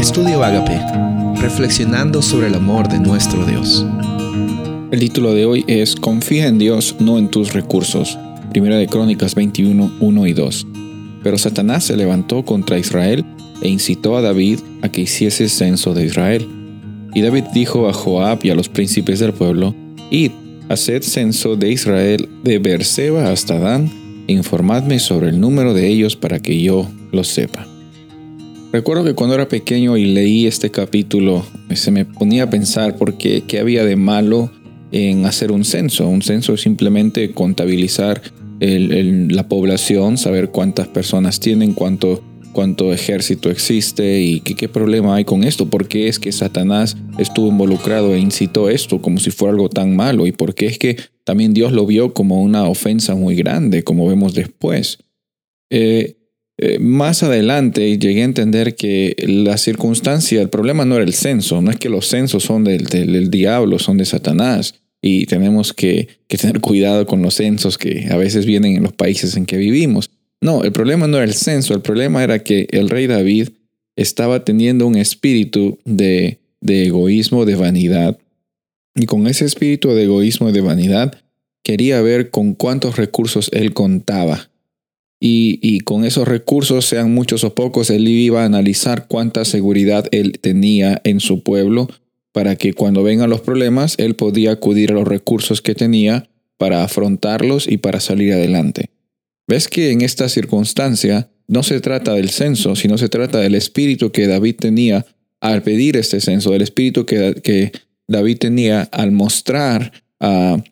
Estudio Agape, reflexionando sobre el amor de nuestro Dios. El título de hoy es Confía en Dios, no en tus recursos. Primera de Crónicas 21, 1 y 2. Pero Satanás se levantó contra Israel e incitó a David a que hiciese censo de Israel. Y David dijo a Joab y a los príncipes del pueblo, Id, haced censo de Israel de Beerseba hasta Dan, e informadme sobre el número de ellos para que yo lo sepa. Recuerdo que cuando era pequeño y leí este capítulo, se me ponía a pensar por qué, qué había de malo en hacer un censo. Un censo es simplemente contabilizar la población, saber cuántas personas tienen, cuánto, cuánto ejército existe y qué, qué problema hay con esto. ¿Por qué es que Satanás estuvo involucrado e incitó esto como si fuera algo tan malo? ¿Y por qué es que también Dios lo vio como una ofensa muy grande, como vemos después? Eh, eh, más adelante llegué a entender que la circunstancia, el problema no era el censo, no es que los censos son del, diablo, son de Satanás y tenemos que, que, tener cuidado con los censos que a veces vienen en los países en que vivimos. No, el problema no era el censo, el problema era que el rey David estaba teniendo un espíritu de, de egoísmo, de vanidad. Y con ese espíritu de egoísmo y de vanidad quería ver con cuántos recursos él contaba y, con esos recursos, sean muchos o pocos, él iba a analizar cuánta seguridad él tenía en su pueblo para que cuando vengan los problemas, él podía acudir a los recursos que tenía para afrontarlos y para salir adelante. ¿Ves que en esta circunstancia no se trata del censo, sino se trata del espíritu que David tenía al pedir este censo, del espíritu que, que David tenía al mostrar a,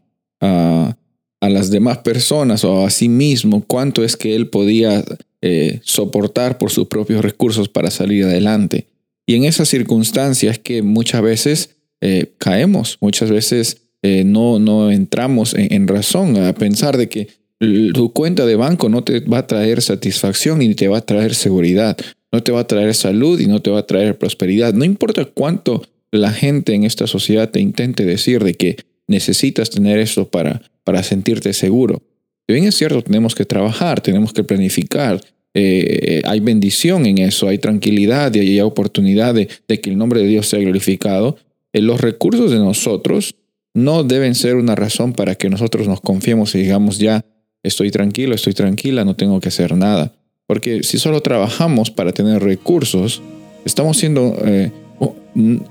a, a las demás personas o a sí mismo cuánto es que él podía eh, soportar por sus propios recursos para salir adelante. Y en esas circunstancias que muchas veces eh, caemos, muchas veces eh, no, no entramos en, razón a pensar de que tu cuenta de banco no te va a traer satisfacción y te va a traer seguridad, no te va a traer salud y no te va a traer prosperidad. No importa cuánto la gente en esta sociedad te intente decir de que necesitas tener esto para para sentirte seguro. Si bien es cierto, tenemos que trabajar, tenemos que planificar, eh, hay bendición en eso, hay tranquilidad y hay oportunidad de, que el nombre de Dios sea glorificado. Eh, los recursos de nosotros no deben ser una razón para que nosotros nos confiemos y digamos ya, estoy tranquilo, estoy tranquila, no tengo que hacer nada. Porque si solo trabajamos para tener recursos, estamos siendo, eh,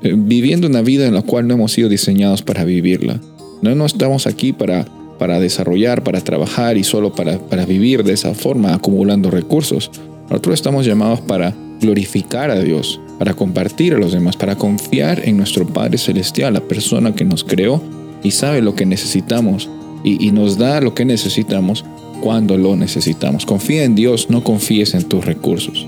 viviendo una vida en la cual no hemos sido diseñados para vivirla. No, no estamos aquí para para desarrollar, para trabajar y solo para, para vivir de esa forma, acumulando recursos. Nosotros estamos llamados para glorificar a Dios, para compartir a los demás, para confiar en nuestro Padre Celestial, la persona que nos creó y sabe lo que necesitamos y, y nos da lo que necesitamos cuando lo necesitamos. Confía en Dios, no confíes en tus recursos.